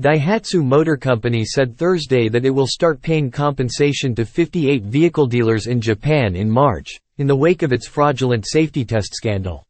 Daihatsu Motor Company said Thursday that it will start paying compensation to 58 vehicle dealers in Japan in March, in the wake of its fraudulent safety test scandal.